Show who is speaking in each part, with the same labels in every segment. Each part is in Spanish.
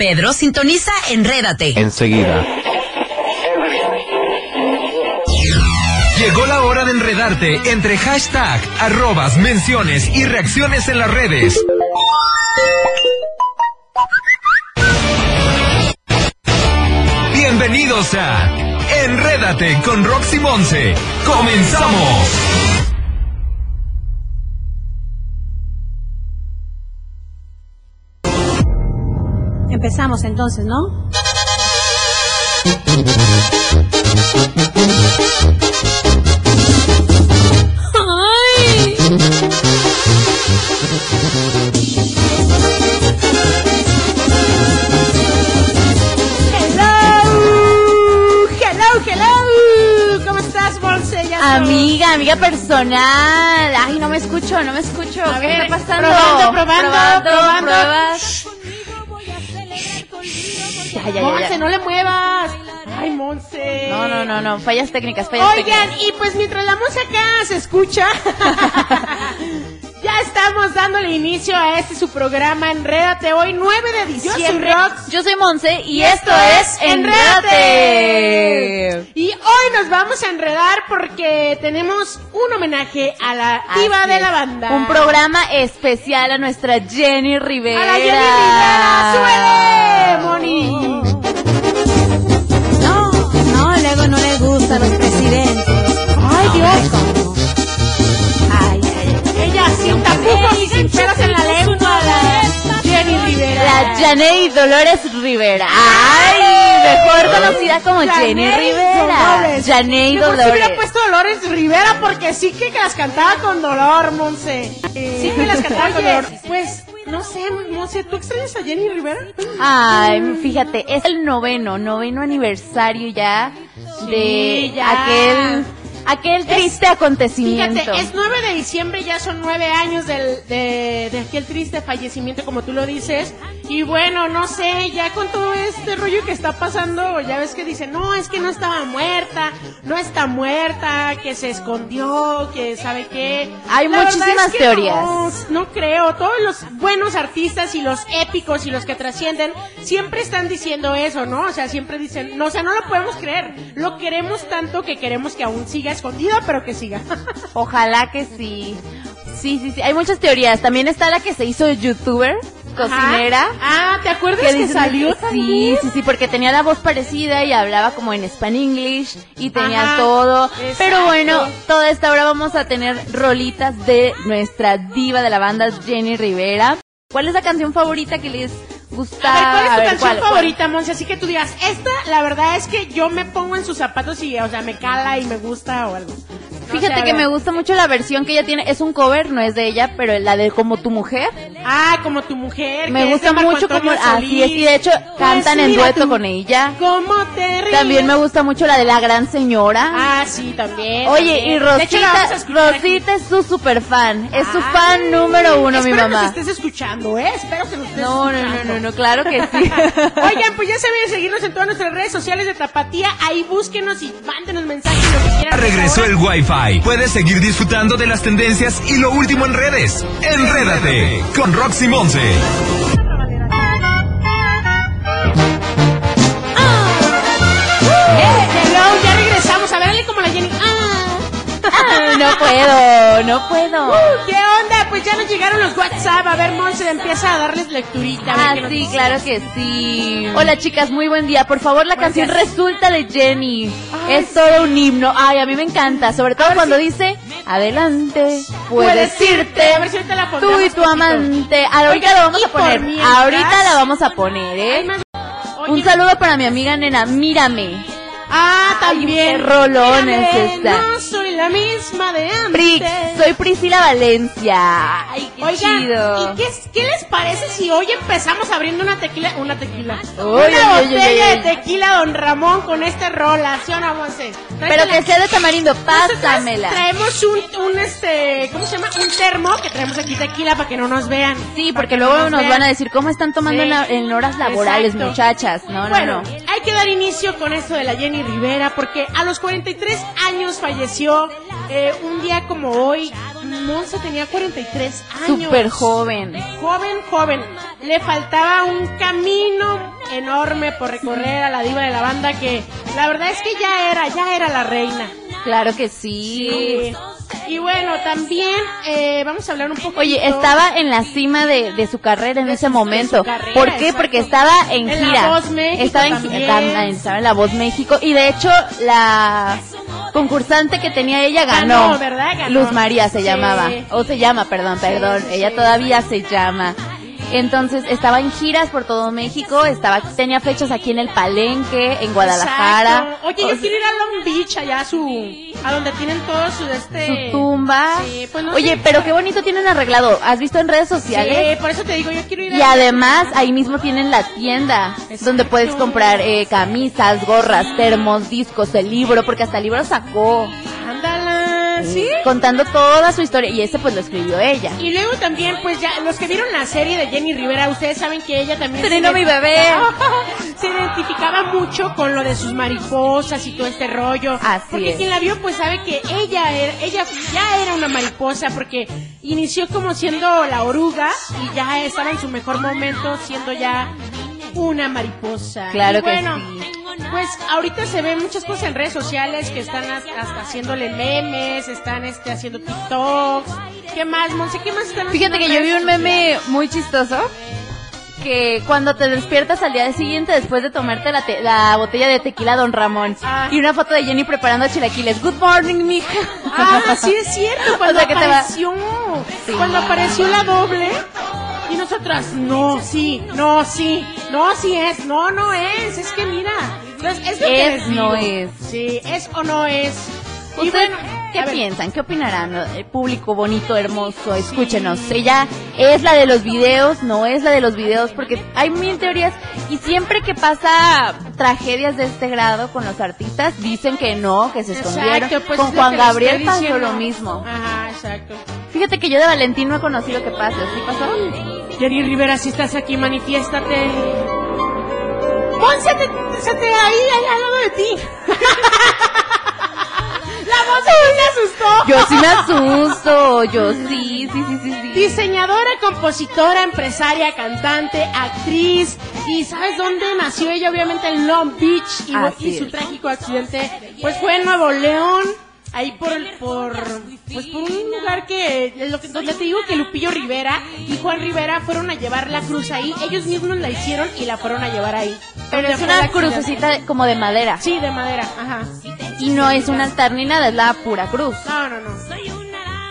Speaker 1: Pedro, sintoniza Enrédate.
Speaker 2: Enseguida.
Speaker 3: Llegó la hora de enredarte entre hashtag, arrobas, menciones y reacciones en las redes. Bienvenidos a Enrédate con Roxy Monse. ¡Comenzamos!
Speaker 4: Empezamos entonces, ¿no? ¡Ay!
Speaker 5: Hello, hello, hello. ¿Cómo estás, estoy-
Speaker 6: Amiga, amiga personal. Ay, no me escucho, no me escucho.
Speaker 5: A
Speaker 6: ¿Qué
Speaker 5: ver,
Speaker 6: está pasando?
Speaker 5: probando, probando, probando.
Speaker 6: pruebas. Ya, ya, ya,
Speaker 5: Monse, no le muevas. Ay, Monse.
Speaker 6: No, no, no, no. Fallas técnicas, fallas
Speaker 5: Oigan,
Speaker 6: técnicas.
Speaker 5: y pues mientras la música se escucha, ya estamos dándole inicio a este su programa Enrédate hoy, 9 de diciembre.
Speaker 6: Yo soy Monse y,
Speaker 5: Y
Speaker 6: esto es Enrédate.
Speaker 5: Y hoy nos vamos a enredar porque tenemos un homenaje a la diva de la banda.
Speaker 6: Un programa especial a nuestra Jenny Rivera.
Speaker 5: A la Jenny Rivera, súbele, Moni.
Speaker 6: Janey Dolores Rivera. Ay, mejor conocida como Jenny Rivera.
Speaker 5: Dolores.
Speaker 6: Janey Dolores.
Speaker 5: hubiera puesto Dolores Rivera porque sí que las cantaba con dolor, Monse. Sí que las cantaba con dolor. Pues, no sé, Monse, ¿tú extrañas a Jenny Rivera?
Speaker 6: Ay, fíjate, es el noveno, noveno aniversario ya de
Speaker 5: ya.
Speaker 6: aquel aquel triste acontecimiento.
Speaker 5: Fíjate, es 9 de diciembre, ya son nueve años del, de, de aquel triste fallecimiento, como tú lo dices. Y bueno, no sé, ya con todo este rollo que está pasando, ya ves que dicen, no, es que no estaba muerta, no está muerta, que se escondió, que sabe qué.
Speaker 6: Hay
Speaker 5: La
Speaker 6: muchísimas
Speaker 5: es que
Speaker 6: teorías.
Speaker 5: No, no creo, todos los buenos artistas y los épicos y los que trascienden siempre están diciendo eso, ¿no? O sea, siempre dicen, no, o sea, no lo podemos creer. Lo queremos tanto que queremos que aún siga escondida, pero que siga.
Speaker 6: Ojalá que sí. Sí, sí, sí. Hay muchas teorías. También está la que se hizo youtuber, cocinera.
Speaker 5: Ajá. Ah, ¿te acuerdas que,
Speaker 6: dicen
Speaker 5: salió
Speaker 6: Sí, sí, sí, porque tenía la voz parecida y hablaba como en Span English y tenía
Speaker 5: Ajá,
Speaker 6: todo.
Speaker 5: exacto.
Speaker 6: Pero bueno, toda esta hora vamos a tener rolitas de nuestra diva de la banda, Jenny Rivera. ¿Cuál es la canción favorita que les gusta?
Speaker 5: A ver, ¿cuál es tu
Speaker 6: ver,
Speaker 5: canción favorita, Monse? Así que tú digas, esta, la verdad es que yo me pongo en sus zapatos y, o sea, me cala y me gusta o algo. No
Speaker 6: Fíjate que me gusta mucho la versión que ella tiene. Es un cover, no es de ella, pero la de Como tu mujer.
Speaker 5: Ah, como tu mujer.
Speaker 6: Me
Speaker 5: que
Speaker 6: gusta mucho como así es y de hecho
Speaker 5: Pues
Speaker 6: cantan en dueto con ella.
Speaker 5: ¿Cómo te ríes?
Speaker 6: También me gusta mucho la de la gran señora.
Speaker 5: Ah, sí, también.
Speaker 6: Oye,
Speaker 5: también.
Speaker 6: y
Speaker 5: De hecho,
Speaker 6: Rosita. Rosita es su super fan, es su
Speaker 5: Ay,
Speaker 6: fan número uno, mi
Speaker 5: espero
Speaker 6: mamá.
Speaker 5: nos estés escuchando, ¿eh? Espero que nos estés
Speaker 6: No, no, no,
Speaker 5: escuchando.
Speaker 6: no, no, claro que sí.
Speaker 5: Oigan, pues ya saben seguirnos en todas nuestras redes sociales de Tapatía. Ahí búsquenos y mándenos mensajes lo que quieran.
Speaker 3: Regresó el Wi-Fi. Puedes seguir disfrutando de las tendencias y lo último en redes. Enrédate con Roxy Monse.
Speaker 5: Eh, hello, ya regresamos. A ver, dale como la Jenny. Ah.
Speaker 6: No puedo, no puedo.
Speaker 5: Uh, ¿Qué onda? Pues ya nos llegaron los WhatsApp. A ver, Monse, empieza a darles lecturita.
Speaker 6: Ah,
Speaker 5: qué nos
Speaker 6: sí, claro que sí. Hola chicas, muy buen día. Por favor, la canción Resulta de Jenny.
Speaker 5: Ay,
Speaker 6: es todo un himno. Ay, a mí me encanta. Sobre todo cuando dice, adelante, puedes irte.
Speaker 5: A ver si ahorita la
Speaker 6: Tú
Speaker 5: pondremos
Speaker 6: y tu amante. Ahorita la vamos a poner.
Speaker 5: mientras-
Speaker 6: Ahorita la vamos a poner,
Speaker 5: Ay,
Speaker 6: ¿eh?
Speaker 5: más- Oye,
Speaker 6: Un saludo para mi amiga nena, mírame.
Speaker 5: Ah, también.
Speaker 6: qué rolón es
Speaker 5: Mírame,
Speaker 6: esta.
Speaker 5: No soy la misma de antes.
Speaker 6: Prix, soy Priscila Valencia. Ay, qué
Speaker 5: Oigan,
Speaker 6: chido.
Speaker 5: ¿y qué, qué les parece si hoy empezamos abriendo una tequila, una tequila,
Speaker 6: Uy,
Speaker 5: una
Speaker 6: uy,
Speaker 5: botella
Speaker 6: uy.
Speaker 5: de tequila Don Ramón con esta rola, ¿sí o no, Monse?
Speaker 6: Pero que sea de tamarindo, pásamela.
Speaker 5: Traemos un, un, este, ¿cómo se llama? Un termo que traemos aquí tequila para que no nos vean.
Speaker 6: Sí, porque
Speaker 5: no
Speaker 6: luego nos
Speaker 5: vean.
Speaker 6: van a decir cómo están tomando
Speaker 5: Sí.
Speaker 6: en, la- en horas laborales,
Speaker 5: Exacto.
Speaker 6: muchachas. No,
Speaker 5: bueno,
Speaker 6: no, no.
Speaker 5: hay que dar inicio con esto de la Jenny Rivera, porque a los 43 años falleció eh, un día como hoy. Monza tenía 43 años.
Speaker 6: Súper joven.
Speaker 5: Joven, joven. Le faltaba un camino enorme por recorrer a la diva de la banda que la verdad es que ya era, ya era la reina.
Speaker 6: Claro que sí.
Speaker 5: Sí. Y bueno, también eh, vamos a hablar un poco.
Speaker 6: Oye, estaba en la cima de, de su carrera en
Speaker 5: De
Speaker 6: ese
Speaker 5: su-
Speaker 6: momento.
Speaker 5: carrera,
Speaker 6: ¿Por qué?
Speaker 5: exacto.
Speaker 6: Porque estaba en
Speaker 5: En La
Speaker 6: gira.
Speaker 5: Voz México
Speaker 6: estaba, en, estaba- en La Voz México. Y de hecho, la concursante que tenía ella ganó.
Speaker 5: Ganó, ¿verdad? Ganó.
Speaker 6: Luz María se
Speaker 5: Sí.
Speaker 6: llamaba. O se llama, perdón, perdón.
Speaker 5: sí,
Speaker 6: ella todavía se llama. Entonces estaba en giras por todo México, estaba tenía fechas aquí en el Palenque, en Guadalajara.
Speaker 5: Exacto. Oye,
Speaker 6: O
Speaker 5: yo
Speaker 6: sea,
Speaker 5: quiero ir a Long Beach, allá a su. a donde tienen todos su. Este,
Speaker 6: su tumba.
Speaker 5: Sí, pues no
Speaker 6: Oye,
Speaker 5: sé.
Speaker 6: pero qué bonito tienen arreglado. ¿Has visto en redes sociales?
Speaker 5: Sí, por eso te digo, yo quiero ir
Speaker 6: Y
Speaker 5: a.
Speaker 6: además ahí mismo tienen la tienda
Speaker 5: Exacto.
Speaker 6: donde puedes comprar eh, camisas, gorras, termos, discos, el libro, porque hasta el libro sacó
Speaker 5: sí.
Speaker 6: contando toda su historia y ese pues lo escribió ella.
Speaker 5: Y luego también, pues ya, los que vieron la serie de Jenny Rivera, ustedes saben que ella también...
Speaker 6: Tenino
Speaker 5: se
Speaker 6: mi bebé.
Speaker 5: se identificaba mucho con lo de sus mariposas y todo este rollo.
Speaker 6: Así
Speaker 5: porque
Speaker 6: es.
Speaker 5: quien la vio, pues sabe que ella era, ella ya era una mariposa, porque inició como siendo la oruga y ya estaba en su mejor momento siendo ya una mariposa.
Speaker 6: Claro
Speaker 5: Y
Speaker 6: que
Speaker 5: bueno,
Speaker 6: sí.
Speaker 5: Pues ahorita se ven muchas cosas en redes sociales que están has- hasta haciéndole memes, están este haciendo TikToks. ¿Qué más, Monse? ¿Qué más están
Speaker 6: Fíjate
Speaker 5: haciendo
Speaker 6: que
Speaker 5: en
Speaker 6: yo vi un meme
Speaker 5: sociales?
Speaker 6: muy chistoso que cuando te despiertas al día siguiente después de tomarte la, te- la botella de tequila Don Ramón
Speaker 5: Ah.
Speaker 6: y una foto de Jenny preparando chilaquiles. Good morning, mija.
Speaker 5: Ah, sí es cierto, cuando
Speaker 6: O sea, que
Speaker 5: apareció,
Speaker 6: Sí.
Speaker 5: cuando apareció la doble y nosotras, no, sí, no, sí, no, sí es, no, no es, es que mira, entonces, es lo que
Speaker 6: Es, no es.
Speaker 5: Sí, es o no es. Y
Speaker 6: ¿Ustedes
Speaker 5: bueno,
Speaker 6: qué
Speaker 5: ver,
Speaker 6: piensan? ¿Qué opinarán? El público bonito, hermoso, escúchenos. Ella es la de los videos, no es la de los videos, porque hay mil teorías y siempre que pasa tragedias de este grado con los artistas, dicen que no, que se escondieron.
Speaker 5: Exacto, pues
Speaker 6: con Juan Gabriel pasó lo mismo.
Speaker 5: Ajá, exacto.
Speaker 6: Fíjate que yo de Valentín no he conocido que pase, ¿sí pasó?
Speaker 5: Jenny Rivera, si estás aquí, manifiéstate. Pon, ahí, ahí al lado de ti. La voz ahí me asustó.
Speaker 6: Yo sí me asusto, yo sí, sí, sí, sí, sí.
Speaker 5: Diseñadora, compositora, empresaria, cantante, actriz. ¿Y sabes dónde nació ella? Obviamente en Long Beach. Y, y su trágico accidente, pues fue en Nuevo León. Ahí por, el- por, pues por un lugar que, es lo que, donde te digo que Lupillo Rivera y Juan Rivera fueron a llevar la cruz ahí. Ellos mismos la hicieron y la fueron a llevar ahí.
Speaker 6: Pero es una crucecita de- como de madera.
Speaker 5: Sí, de madera, ajá.
Speaker 6: Y no es un altar ni nada, es la pura cruz.
Speaker 5: No, no, no.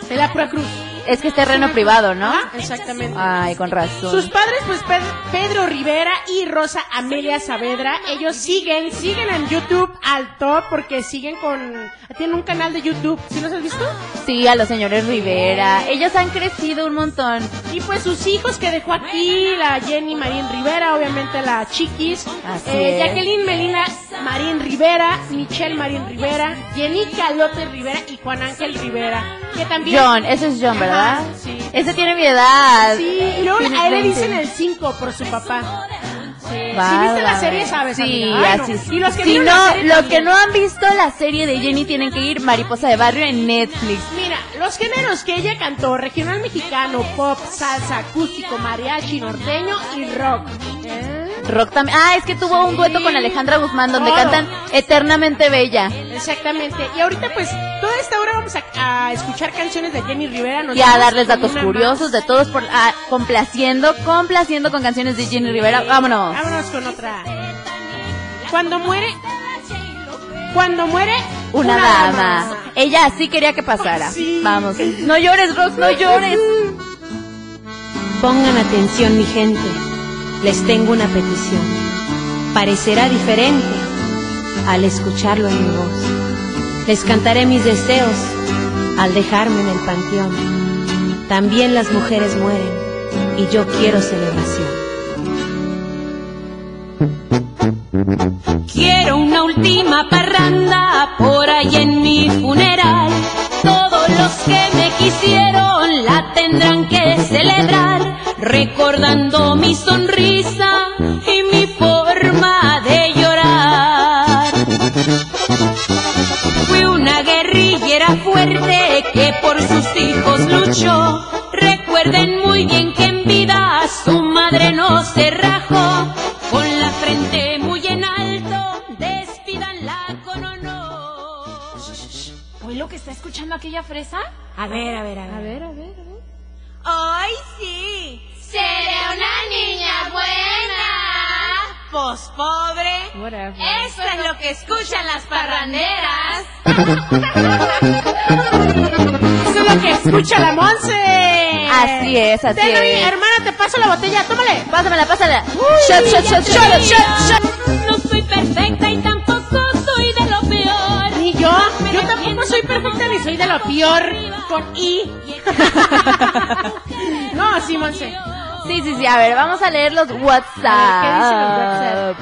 Speaker 5: De la pura cruz.
Speaker 6: Es que es terreno privado, ¿no?
Speaker 5: Ajá, exactamente.
Speaker 6: Ay, con razón.
Speaker 5: Sus padres, pues Ped- Pedro Rivera y Rosa Amelia Saavedra, ellos siguen, siguen en YouTube al top porque siguen con, tienen un canal de YouTube, ¿sí los has visto?
Speaker 6: Sí, a los señores Rivera. Ellos han crecido un montón.
Speaker 5: Y pues sus hijos que dejó aquí, la Jenny Marín Rivera, obviamente la Chiquis,
Speaker 6: Así
Speaker 5: eh,
Speaker 6: es.
Speaker 5: Jacqueline Melina Marín Rivera, Michelle Marín Rivera, Jenny Calote Rivera y Juan Ángel Rivera, que también...
Speaker 6: John, ese es John, ¿verdad?
Speaker 5: Sí.
Speaker 6: Ese tiene mi edad.
Speaker 5: Sí, y luego a él le
Speaker 6: 20.
Speaker 5: dicen el 5 por su papá. Sí, si viste la serie, sabes.
Speaker 6: Sí,
Speaker 5: amiga. Ay, no.
Speaker 6: así.
Speaker 5: Y los que
Speaker 6: si no, los que no han visto la serie de Jenny tienen que ir Mariposa de Barrio en Netflix.
Speaker 5: Mira, los géneros que ella cantó, regional mexicano, pop, salsa, acústico, mariachi, norteño y rock.
Speaker 6: Rock también. Ah, es que tuvo un dueto con Alejandra Guzmán donde
Speaker 5: Todo.
Speaker 6: cantan Eternamente Bella.
Speaker 5: Exactamente. Y ahorita pues, toda esta hora vamos a, a escuchar canciones de Jenny Rivera. Nos
Speaker 6: Y a darles datos curiosos
Speaker 5: más.
Speaker 6: de todos por ah, complaciendo, complaciendo con canciones de Jenny Rivera. Vámonos.
Speaker 5: Vámonos con otra. Cuando muere... Cuando muere...
Speaker 6: Una dama. Ella así quería que pasara.
Speaker 5: Sí.
Speaker 6: Vamos. No llores, Rox, no llores.
Speaker 2: Pongan atención mi gente, les tengo una petición. Parecerá diferente al escucharlo en mi voz. Les cantaré mis deseos al dejarme en el panteón. También las mujeres mueren y yo quiero celebración. Quiero una última parranda por ahí en mi funeral. Todos los que me quisieron la tendrán que celebrar, recordando mi sonrisa sus hijos luchó. Recuerden muy bien que en vida a su madre no se rajó. Con la frente muy en alto, despídanla con honor.
Speaker 6: ¿Oye lo que está escuchando aquella fresa?
Speaker 4: A ver, a ver, a ver.
Speaker 6: A ver, a ver, a ver.
Speaker 4: ¡Ay, sí!
Speaker 6: ¡Seré una niña buena!
Speaker 4: Pues pobre.
Speaker 6: Whatever.
Speaker 4: Eso es lo que escuchan las parranderas.
Speaker 5: Eso es lo que escucha la Monse.
Speaker 6: Así es, así es.
Speaker 5: hermana, te paso la botella, tómale.
Speaker 6: Pásamela, pásala. Shot, shot, shot, shot, shot, shot.
Speaker 4: No soy perfecta y tampoco soy de lo peor.
Speaker 5: Ni yo, yo tampoco soy perfecta ni soy de lo peor con I. no, sí, Monse.
Speaker 6: Sí, sí, sí. A ver, vamos a leer los WhatsApp.
Speaker 5: ¿qué dicen los WhatsApp?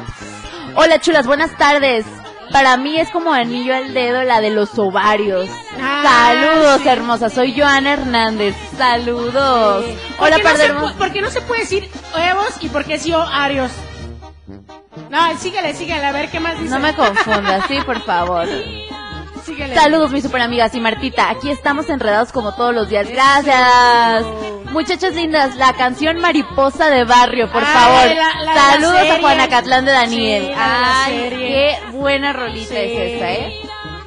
Speaker 6: Hola, chulas, buenas tardes. Para mí es como anillo al dedo la de los ovarios.
Speaker 5: Ah,
Speaker 6: Saludos,
Speaker 5: sí.
Speaker 6: hermosa. Soy Joana Hernández. Saludos.
Speaker 5: ¿Por
Speaker 6: Hola, par
Speaker 5: no por qué no se puede decir huevos y por qué sí o arios? No, síguele, síguele, a ver qué más dice.
Speaker 6: No me confundas, sí, por favor.
Speaker 5: Síguele.
Speaker 6: Saludos, mis super amigas y Martita. Aquí estamos enredados como todos los días. Gracias. Muchachas lindas, la canción Mariposa de Barrio, por
Speaker 5: Ay,
Speaker 6: favor.
Speaker 5: la- la de la
Speaker 6: Saludos a
Speaker 5: serie.
Speaker 6: Juanacatlán de Daniel.
Speaker 5: Sí,
Speaker 6: Ay, qué buena rolita
Speaker 5: Sí.
Speaker 6: es esta, ¿eh?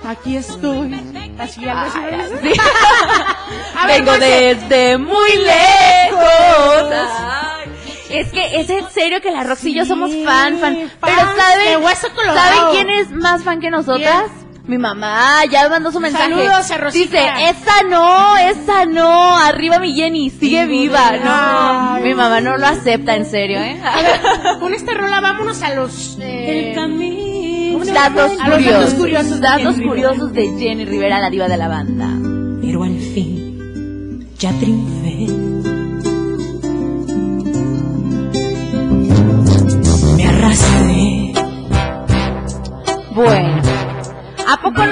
Speaker 5: Aquí estoy. Así
Speaker 6: Vengo desde muy lejos. Ay, Es que es en serio que la Roxy y yo somos fan, fan. Pero
Speaker 5: de
Speaker 6: ¿saben,
Speaker 5: Hueso.
Speaker 6: ¿saben quién es más fan que nosotras? Mi mamá, ya mandó su mensaje.
Speaker 5: Saludos a Rosita.
Speaker 6: Dice, esa no, esa no, arriba mi Jenny, sigue viva. No,
Speaker 5: Ay.
Speaker 6: mi mamá no lo acepta, en serio, ¿eh?
Speaker 5: A ver, con esta rola vámonos a los... eh,
Speaker 4: El camino.
Speaker 5: ¿cómo se
Speaker 6: Datos?
Speaker 5: A los
Speaker 6: curiosos.
Speaker 5: datos curiosos. de
Speaker 6: Datos
Speaker 5: Jenny
Speaker 6: curiosos de Jenny Rivera, la diva de la banda.
Speaker 4: Pero al fin ya triunfé.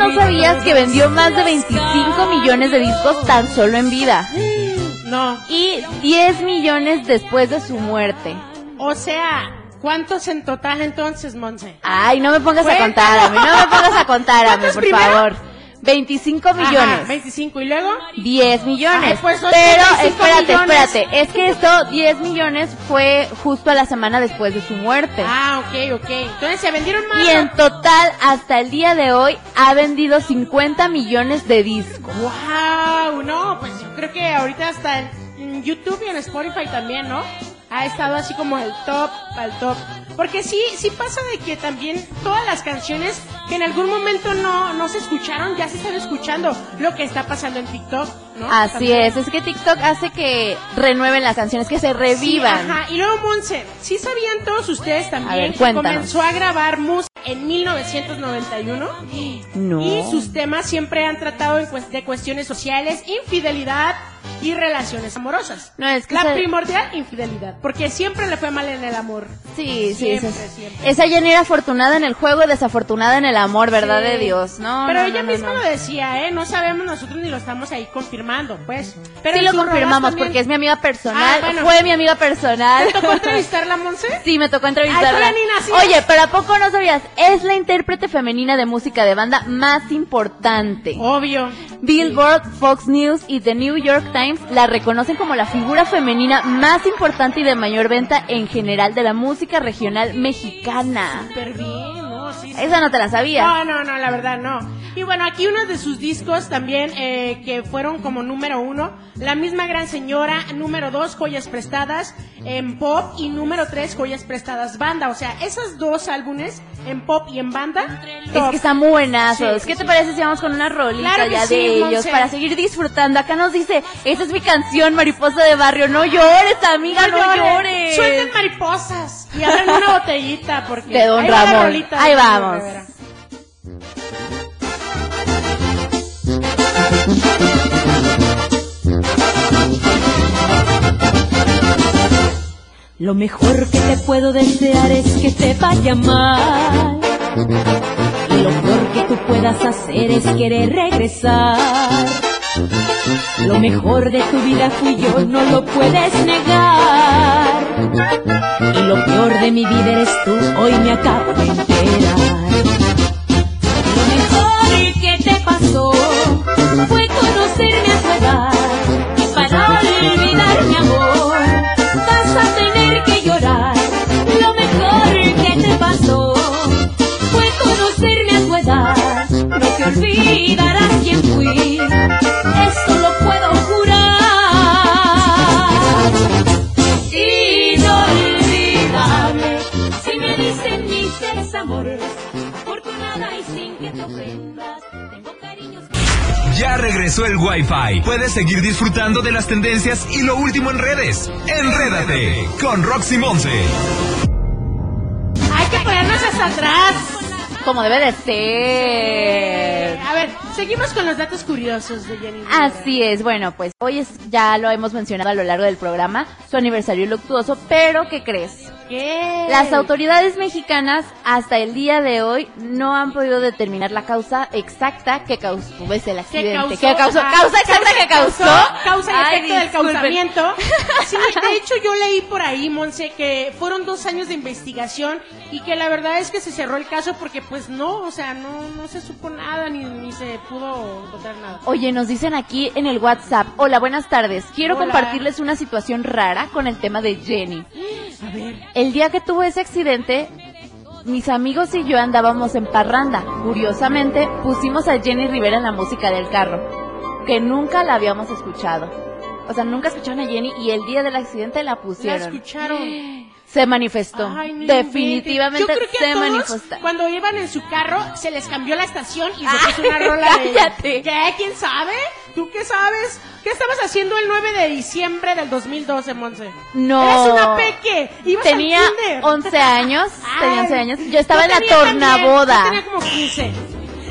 Speaker 6: ¿A poco no sabías que vendió más de 25 millones de discos tan solo en vida?
Speaker 5: No,
Speaker 6: Y 10 millones después de su muerte.
Speaker 5: o sea, ¿cuántos en total entonces, Monse?
Speaker 6: Ay, no me pongas a contar a mí, no me pongas a contar a mí,
Speaker 5: ¿Cuántos
Speaker 6: por
Speaker 5: primero?
Speaker 6: favor. 25
Speaker 5: Ajá,
Speaker 6: millones.
Speaker 5: 25 y luego...
Speaker 6: 10 millones.
Speaker 5: Ay, pues,
Speaker 6: Pero
Speaker 5: 35
Speaker 6: espérate,
Speaker 5: millones.
Speaker 6: espérate. Es que esto, 10 millones fue justo a la semana después de su muerte.
Speaker 5: Ah, ok, ok. Entonces se vendieron más.
Speaker 6: Y en total, hasta el día de hoy, ha vendido 50 millones de discos.
Speaker 5: Wow, no, pues yo creo que ahorita hasta en YouTube y en Spotify también, ¿no? Ha estado así como el top, al top. Porque sí, sí pasa de que también todas las canciones que en algún momento no, no se escucharon, ya se están escuchando lo que está pasando en TikTok, ¿no?
Speaker 6: Así
Speaker 5: También.
Speaker 6: es, es que TikTok hace que renueven las canciones, que se revivan.
Speaker 5: Sí, ajá. Y luego, Monse, ¿sí sabían todos ustedes también
Speaker 6: A ver,
Speaker 5: que comenzó a grabar música en 1991?
Speaker 6: no.
Speaker 5: Y sus temas siempre han tratado de cuestiones sociales, infidelidad y relaciones amorosas.
Speaker 6: No, es que
Speaker 5: La primordial, infidelidad. Porque siempre le fue mal en el amor.
Speaker 6: Sí, sí, esa,
Speaker 5: siempre.
Speaker 6: esa Jenny era afortunada en el juego y desafortunada en el amor, ¿verdad
Speaker 5: Sí.
Speaker 6: de Dios? No,
Speaker 5: Pero
Speaker 6: no,
Speaker 5: ella
Speaker 6: no,
Speaker 5: misma lo decía, ¿eh? No sabemos nosotros ni lo estamos ahí confirmando, pues. Pero
Speaker 6: sí lo confirmamos
Speaker 5: también-
Speaker 6: porque es mi amiga personal,
Speaker 5: Ah, bueno.
Speaker 6: fue mi amiga personal.
Speaker 5: ¿Te tocó entrevistarla, Monse?
Speaker 6: Sí, me tocó
Speaker 5: Ay,
Speaker 6: entrevistarla.
Speaker 5: Nina, sí.
Speaker 6: Oye, pero ¿a poco no sabías? Es la intérprete femenina de música de banda más importante.
Speaker 5: Obvio.
Speaker 6: Billboard, Fox News y The New York Times la reconocen como la figura femenina más importante y de mayor venta en general de la música regional mexicana.
Speaker 5: Sí.
Speaker 6: Esa no te la sabía.
Speaker 5: No, no, no, la verdad no. Y bueno, aquí uno de sus discos también eh, que fueron como número uno, La misma gran señora, número dos, Joyas prestadas en pop y número tres, Joyas prestadas banda. O sea, esos dos álbumes en pop y en banda.
Speaker 6: Es que están buenazos.
Speaker 5: Sí,
Speaker 6: ¿Qué te parece si vamos con una rolita
Speaker 5: Claro
Speaker 6: ya de ellos para seguir disfrutando? Acá nos dice, esa es mi canción, Mariposa de Barrio. No llores, amiga, no, llores.
Speaker 5: Suelten mariposas y abren una botellita porque
Speaker 6: De Don
Speaker 5: ahí va la
Speaker 6: Ramón.
Speaker 5: rolita
Speaker 6: Ahí vamos.
Speaker 4: Lo mejor que te puedo desear es que te vaya mal. Y lo peor que tú puedas hacer es querer regresar. Lo mejor de tu vida fui yo, no lo puedes negar. Y lo peor de mi vida eres tú, hoy me acabo de enterar.
Speaker 3: El Wi-Fi. Puedes seguir disfrutando de las tendencias y lo último en redes. Enrédate con Roxy Monse.
Speaker 5: Hay que ponernos hasta atrás.
Speaker 6: Como debe de ser.
Speaker 5: A ver, seguimos con los datos curiosos de Jenny. Rivera.
Speaker 6: Así es, bueno, pues hoy es, ya lo hemos mencionado a lo largo del programa, su aniversario luctuoso, pero ¿qué crees?
Speaker 5: ¿Qué?
Speaker 6: Las autoridades mexicanas hasta el día de hoy no han podido determinar la causa exacta que causó pues, el
Speaker 5: ¿Qué
Speaker 6: accidente.
Speaker 5: causó?
Speaker 6: ¿Qué causó?
Speaker 5: Ah,
Speaker 6: ¿Causa exacta que causó?
Speaker 5: Causa y
Speaker 6: Ay,
Speaker 5: efecto del causamiento. Sí, de hecho yo leí por ahí, Monse, que fueron dos años de investigación y que la verdad es que se cerró el caso porque pues no, o sea, no, no se supo nada ni, ni se pudo encontrar nada.
Speaker 6: Oye, nos dicen aquí en el WhatsApp, hola, buenas tardes, quiero
Speaker 5: Hola.
Speaker 6: compartirles una situación rara con el tema de Jenny.
Speaker 5: A ver.
Speaker 6: El día que tuvo ese accidente, mis amigos y yo andábamos en parranda. Curiosamente, pusimos a Jenny Rivera en la música del carro, que nunca la habíamos escuchado. O sea, nunca escucharon a Jenny y el día del accidente la
Speaker 5: La
Speaker 6: pusieron.
Speaker 5: escucharon.
Speaker 6: Se manifestó.
Speaker 5: Ay, no
Speaker 6: Definitivamente.
Speaker 5: Yo creo que
Speaker 6: se manifestó.
Speaker 5: cuando iban en su carro, se les cambió la estación y se puso una rola de...
Speaker 6: cállate.
Speaker 5: ¿Qué? ¿Quién sabe? ¿Tú qué sabes? ¿Qué estabas haciendo el 9 de diciembre del 2012, Monse?
Speaker 6: No.
Speaker 5: Eres una peque. Ibas al
Speaker 6: Tenía
Speaker 5: kinder.
Speaker 6: 11 años. Tenía
Speaker 5: Ay,
Speaker 6: 11 años. Yo estaba en la
Speaker 5: tenía también,
Speaker 6: tornaboda.
Speaker 5: Yo tenía como 15.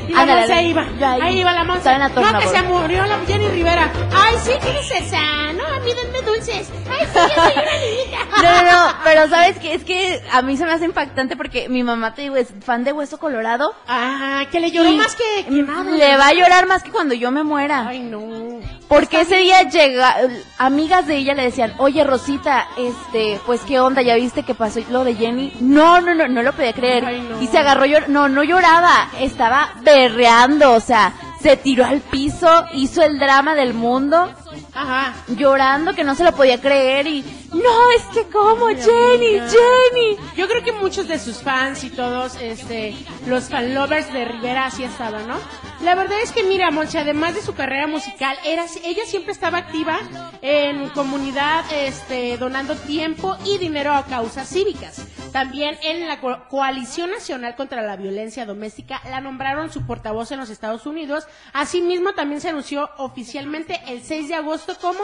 Speaker 5: Y la Monse
Speaker 6: ándale.
Speaker 5: iba.
Speaker 6: Yo ahí.
Speaker 5: ahí, iba la Monse. No, que se murió la Jenny Rivera. Ay, sí, ¿qué es esa? No, a mí denme dulces. Ay, sí, yo soy una niñita.
Speaker 6: No, no, no, pero sabes que es que a mí se me hace impactante porque mi mamá, te digo, es fan de Hueso Colorado.
Speaker 5: Ah, que le lloró más que, que nada.
Speaker 6: Le va a llorar más que cuando yo me muera.
Speaker 5: Ay, no.
Speaker 6: Porque ese día llega, amigas de ella le decían, oye Rosita, este, pues qué onda, ya viste que pasó lo de Jenny. No, no, no, no lo podía creer.
Speaker 5: Ay, no.
Speaker 6: Y se agarró, llor- no, no lloraba, estaba berreando, o sea, se tiró al piso, hizo el drama del mundo,
Speaker 5: Ajá.
Speaker 6: llorando que no se lo podía creer y, no, es que como Jenny,
Speaker 5: amiga.
Speaker 6: Jenny.
Speaker 5: Yo creo que muchos de sus fans y todos, este, los fan lovers de Rivera así estaban, ¿no? La verdad es que mira, Moncha, además de su carrera musical, era, ella siempre estaba activa en comunidad, este, donando tiempo y dinero a causas cívicas. También en la Co- Coalición Nacional contra la Violencia Doméstica la nombraron su portavoz en los Estados Unidos. Asimismo, también se anunció oficialmente el 6 de agosto como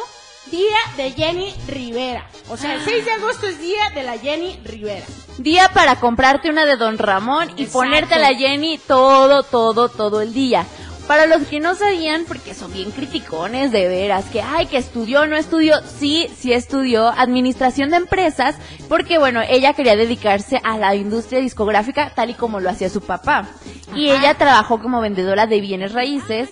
Speaker 5: Día de Jenny Rivera. O sea, el 6 de agosto es Día de la Jenny Rivera.
Speaker 6: Día para comprarte una de Don Ramón y
Speaker 5: Exacto.
Speaker 6: ponerte la Jenny todo, todo, todo el día. Para los que no sabían, porque son bien criticones de veras, que ay, que estudió, no estudió, sí, sí estudió administración de empresas, porque bueno, ella quería dedicarse a la industria discográfica tal y como lo hacía su papá. Y
Speaker 5: Ajá.
Speaker 6: ella trabajó como vendedora de bienes raíces.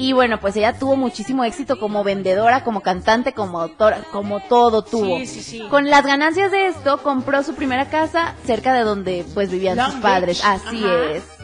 Speaker 6: Y bueno, pues ella tuvo muchísimo éxito como vendedora, como cantante, como autora, como todo tuvo.
Speaker 5: Sí, sí, sí.
Speaker 6: Con las ganancias de esto, compró su primera casa cerca de donde pues vivían
Speaker 5: Long
Speaker 6: sus padres.
Speaker 5: Beach.
Speaker 6: Así
Speaker 5: Ajá.
Speaker 6: es.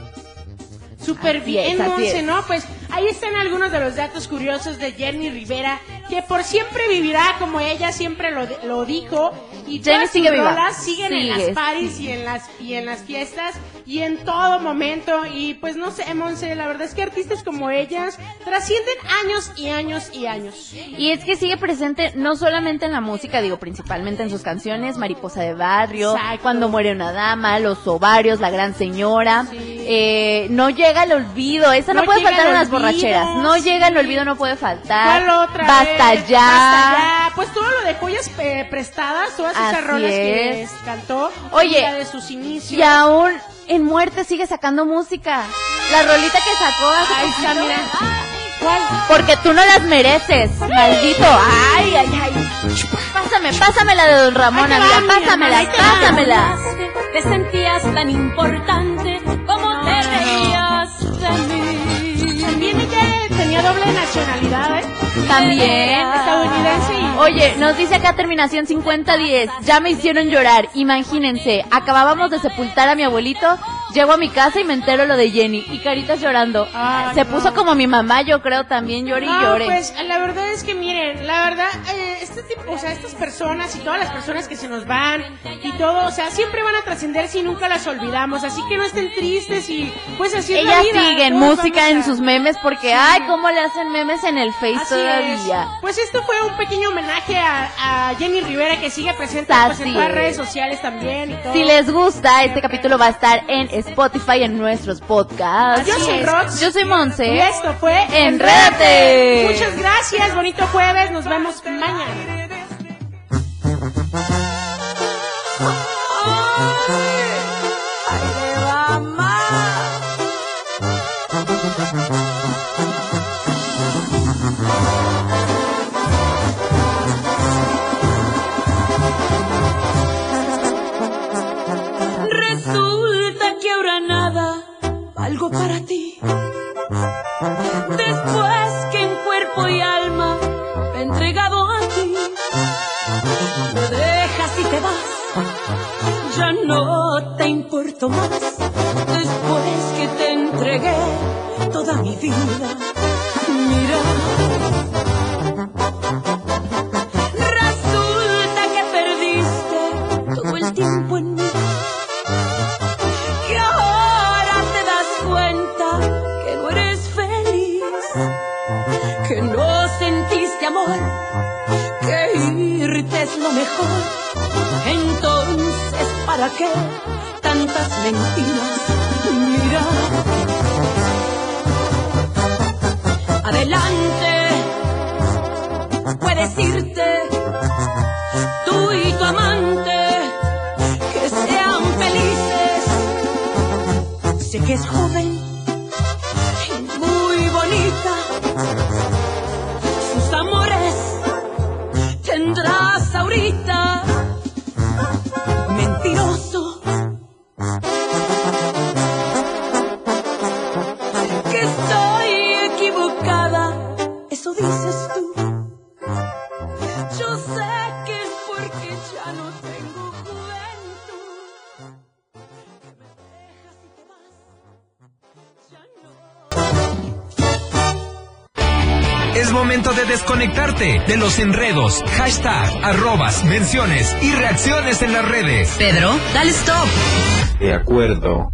Speaker 5: Súper
Speaker 6: Así
Speaker 5: bien,
Speaker 6: es,
Speaker 5: Monse. ¿no? Pues ahí están algunos de los datos curiosos de Jenny Rivera, que por siempre vivirá como ella siempre lo, lo dijo. Y
Speaker 6: Jenny
Speaker 5: todas
Speaker 6: sigue
Speaker 5: sus
Speaker 6: viva.
Speaker 5: siguen en
Speaker 6: Sigue,
Speaker 5: las paris y en las, y en las fiestas y en todo momento. Y pues no sé, Monse, la verdad es que artistas como ellas trascienden años y años y años.
Speaker 6: Y es que sigue presente no solamente en la música, digo, principalmente en sus canciones, Mariposa de Barrio,
Speaker 5: Exacto.
Speaker 6: Cuando muere una dama, Los ovarios, La gran señora.
Speaker 5: Sí.
Speaker 6: Eh, no llega el olvido, esa no,
Speaker 5: No
Speaker 6: puede faltar en las
Speaker 5: olvido,
Speaker 6: borracheras. No
Speaker 5: sí.
Speaker 6: llega el olvido, no puede faltar.
Speaker 5: ¿Cuál otra?
Speaker 6: Basta
Speaker 5: vez?
Speaker 6: ya.
Speaker 5: Basta ya. Pues todo lo de joyas eh, prestadas, todas esas
Speaker 6: Así
Speaker 5: rolas que
Speaker 6: es.
Speaker 5: cantó.
Speaker 6: Oye,
Speaker 5: y la de sus inicios.
Speaker 6: Y aún en muerte sigue sacando música. La rolita que sacó hace
Speaker 5: está,
Speaker 6: poquito.
Speaker 5: mira. ¿Cuál?
Speaker 6: Porque tú no las mereces, maldito. Ay, ay, ay. Pásame, pásame la de Don Ramón,
Speaker 5: te
Speaker 6: amiga.
Speaker 5: va,
Speaker 6: Pásamela, pásamela.
Speaker 4: Te sentías tan importante como te reías de mí.
Speaker 5: También ella tenía doble nacionalidad, ¿eh?
Speaker 6: También.
Speaker 5: Estadounidense.
Speaker 6: Oye, nos dice acá terminación 5010. Ya me hicieron llorar. Imagínense, acabábamos de sepultar a mi abuelito. Llego a mi casa y me entero lo de Jenny. Y caritas llorando.
Speaker 5: Ay,
Speaker 6: Se
Speaker 5: no.
Speaker 6: puso como mi mamá, yo creo, también llore y
Speaker 5: No,
Speaker 6: llore.
Speaker 5: pues la verdad es que miren, la verdad, eh, este tipo, o sea, estas personas y todas las personas que se nos van y todo, o sea, siempre van a trascender si nunca las olvidamos, así que no estén tristes y pues así es la vida,
Speaker 6: siguen música en sus memes porque,
Speaker 5: Sí.
Speaker 6: ay, cómo le hacen memes en el Face
Speaker 5: Así
Speaker 6: todavía.
Speaker 5: es. Pues esto fue un pequeño homenaje a, a Jenny Rivera que sigue presente pues, en todas redes sociales también y todo.
Speaker 6: Si les gusta, este capítulo va a estar en Spotify en nuestros podcasts.
Speaker 5: Yo soy Rox.
Speaker 6: Yo soy Monse.
Speaker 5: Y esto fue
Speaker 6: Enrédate.
Speaker 5: Muchas gracias, bonito jueves, nos vemos mañana.
Speaker 4: Resulta ¿para qué tantas mentiras? Mira, adelante, puedes irte, tú y tu amante, que sean felices. Sé que es joven y muy bonita. Sus amores tendrás ahorita.
Speaker 3: Desconectarte de los enredos, hashtag, arrobas, menciones y reacciones en las redes.
Speaker 1: Pedro, dale stop.
Speaker 7: De acuerdo.